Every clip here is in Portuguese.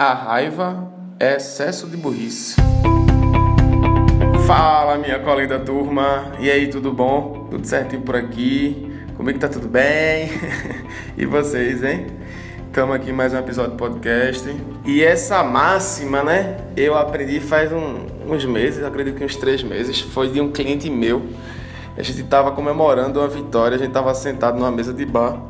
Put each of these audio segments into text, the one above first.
A raiva é excesso de burrice. Fala, minha colega da turma. E aí, tudo bom? Tudo certinho por aqui? Comigo tá tudo bem? e vocês, hein? Estamos aqui mais um episódio do podcast. E essa máxima, né? Eu aprendi faz um, uns meses, acredito que uns três meses. Foi de um cliente meu. A gente estava comemorando uma vitória, a gente estava sentado numa mesa de bar.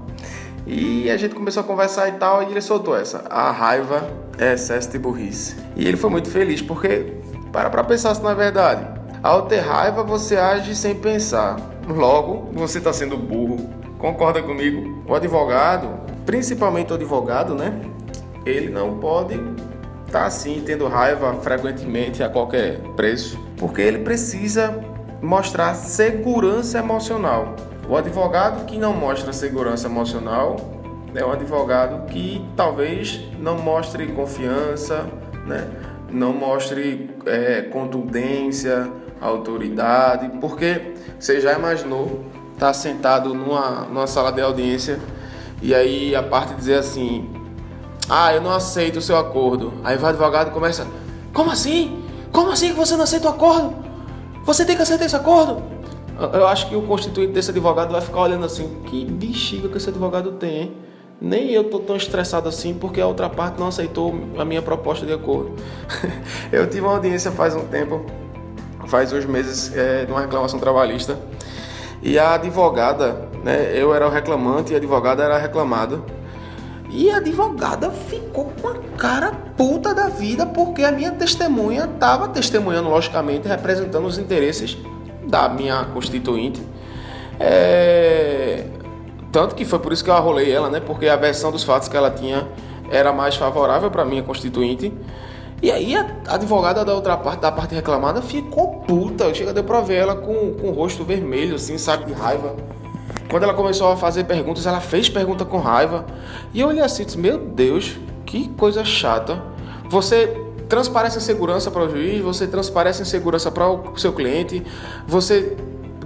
E a gente começou a conversar e tal, e ele soltou essa. A raiva é excesso de burrice. E ele foi muito feliz, porque para pra pensar se não é verdade. Ao ter raiva, você age sem pensar. Logo, você está sendo burro. Concorda comigo? O advogado, principalmente o advogado, né? Ele não pode estar tá assim, tendo raiva frequentemente a qualquer preço, porque ele precisa mostrar segurança emocional. O advogado que não mostra segurança emocional é um advogado que talvez não mostre confiança, né? não mostre é, contundência, autoridade, porque você já imaginou estar tá sentado numa, numa sala de audiência e aí a parte dizer assim: Ah, eu não aceito o seu acordo. Aí o advogado começa: Como assim? Como assim que você não aceita o acordo? Você tem que aceitar esse acordo? Eu acho que o constituinte desse advogado vai ficar olhando assim, que bexiga que esse advogado tem, hein? Nem eu tô tão estressado assim porque a outra parte não aceitou a minha proposta de acordo. eu tive uma audiência faz um tempo, faz uns meses, é, de uma reclamação trabalhista. E a advogada, né, eu era o reclamante e a advogada era a reclamada. E a advogada ficou com a cara puta da vida porque a minha testemunha estava testemunhando, logicamente, representando os interesses da minha constituinte. É... Tanto que foi por isso que eu arrolei ela, né? Porque a versão dos fatos que ela tinha era mais favorável para minha constituinte. E aí a advogada da outra parte, da parte reclamada, ficou puta. Chega deu pra ver ela com, com o rosto vermelho, assim, sabe, de raiva. Quando ela começou a fazer perguntas, ela fez pergunta com raiva. E eu olhei assim, disse, meu Deus, que coisa chata. Você transparece segurança para o juiz, você transparece segurança para o seu cliente, você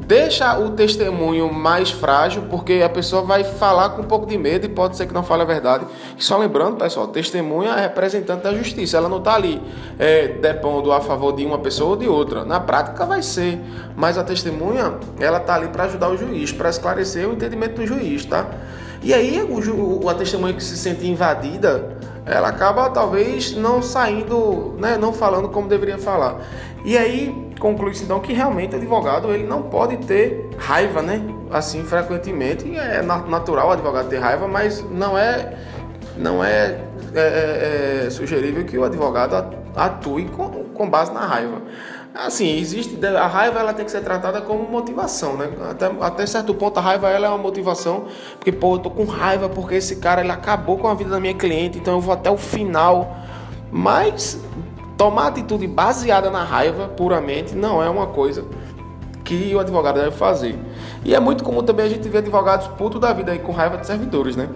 deixa o testemunho mais frágil, porque a pessoa vai falar com um pouco de medo e pode ser que não fale a verdade. E só lembrando, pessoal, testemunha é representante da justiça, ela não está ali é, depondo a favor de uma pessoa ou de outra. Na prática vai ser, mas a testemunha, ela está ali para ajudar o juiz, para esclarecer o entendimento do juiz, tá? E aí o, a testemunha que se sente invadida, ela acaba talvez não saindo, né, não falando como deveria falar. E aí conclui-se então que realmente o advogado ele não pode ter raiva, né? Assim frequentemente é natural o advogado ter raiva, mas não é não é, é, é, é sugerível que o advogado atue com, com base na raiva. Assim, existe a raiva ela tem que ser tratada como motivação, né? Até, até certo ponto a raiva ela é uma motivação, porque pô, eu tô com raiva porque esse cara ele acabou com a vida da minha cliente, então eu vou até o final. Mas tomar atitude baseada na raiva puramente não é uma coisa que o advogado deve fazer. E é muito comum também a gente ver advogados putos da vida aí com raiva de servidores, né?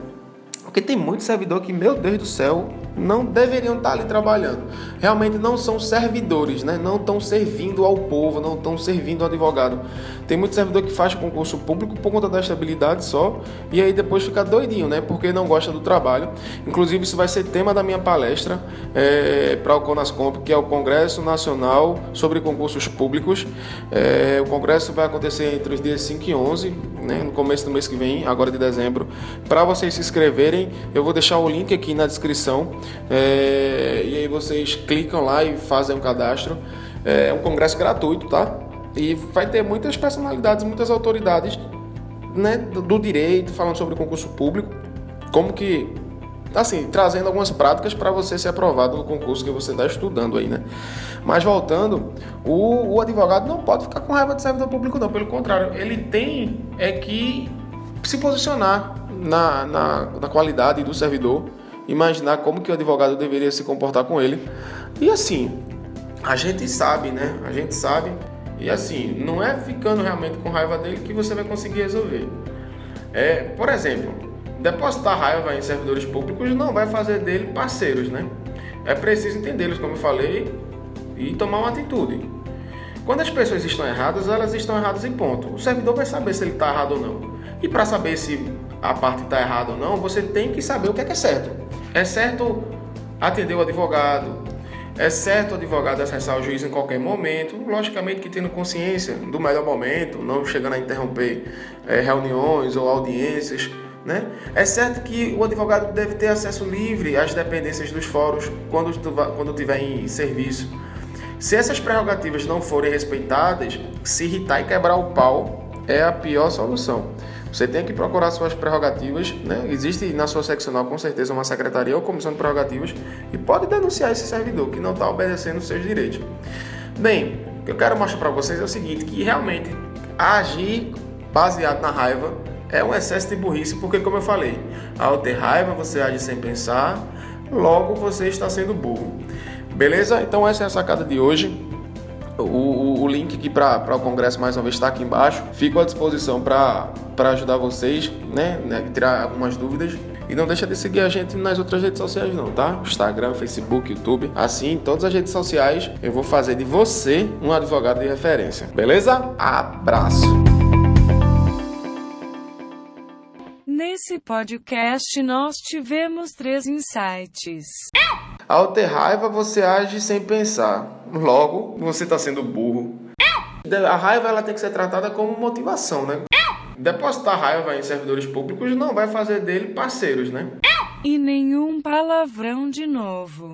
Porque tem muito servidor que, meu Deus do céu, não deveriam estar ali trabalhando. Realmente não são servidores, né? não estão servindo ao povo, não estão servindo ao advogado. Tem muito servidor que faz concurso público por conta da estabilidade só e aí depois fica doidinho, né? Porque não gosta do trabalho. Inclusive, isso vai ser tema da minha palestra é, para o Conascomp, que é o Congresso Nacional sobre Concursos Públicos. É, o congresso vai acontecer entre os dias 5 e 11, né? no começo do mês que vem, agora de dezembro. Para vocês se inscreverem, eu vou deixar o link aqui na descrição. É, e aí vocês clicam lá e fazem um cadastro. É um congresso gratuito, tá? E vai ter muitas personalidades, muitas autoridades né, do direito falando sobre concurso público, como que assim, trazendo algumas práticas para você ser aprovado no concurso que você está estudando aí, né? Mas voltando, o, o, advogado não pode ficar com raiva de servidor público, não. Pelo contrário, ele tem é que se posicionar na, na, na qualidade do servidor imaginar como que o advogado deveria se comportar com ele. E assim, a gente sabe, né? A gente sabe. E assim, não é ficando realmente com raiva dele que você vai conseguir resolver. É, por exemplo, depositar raiva em servidores públicos não vai fazer dele parceiros, né? É preciso entendê-los, como eu falei, e tomar uma atitude. Quando as pessoas estão erradas, elas estão erradas em ponto. O servidor vai saber se ele está errado ou não. E para saber se a parte está errada ou não, você tem que saber o que é, que é certo. É certo atender o advogado. É certo o advogado acessar o juiz em qualquer momento, logicamente que tendo consciência do melhor momento, não chegando a interromper é, reuniões ou audiências. Né? É certo que o advogado deve ter acesso livre às dependências dos fóruns quando, quando tiver em serviço. Se essas prerrogativas não forem respeitadas, se irritar e quebrar o pau é a pior solução. Você tem que procurar suas prerrogativas, né? Existe na sua seccional com certeza uma secretaria ou comissão de prerrogativas e pode denunciar esse servidor que não está obedecendo os seus direitos. Bem, o que eu quero mostrar para vocês é o seguinte, que realmente agir baseado na raiva é um excesso de burrice, porque como eu falei, ao ter raiva você age sem pensar, logo você está sendo burro. Beleza? Então essa é a sacada de hoje. O, o, o link aqui para o Congresso mais uma vez está aqui embaixo. Fico à disposição para ajudar vocês, né, né? Tirar algumas dúvidas. E não deixa de seguir a gente nas outras redes sociais não, tá? Instagram, Facebook, YouTube. Assim, em todas as redes sociais, eu vou fazer de você um advogado de referência. Beleza? Abraço! Nesse podcast nós tivemos três insights. Ao ter raiva, você age sem pensar. Logo, você está sendo burro. A raiva ela tem que ser tratada como motivação, né? Depositar raiva em servidores públicos não vai fazer dele parceiros, né? E nenhum palavrão de novo.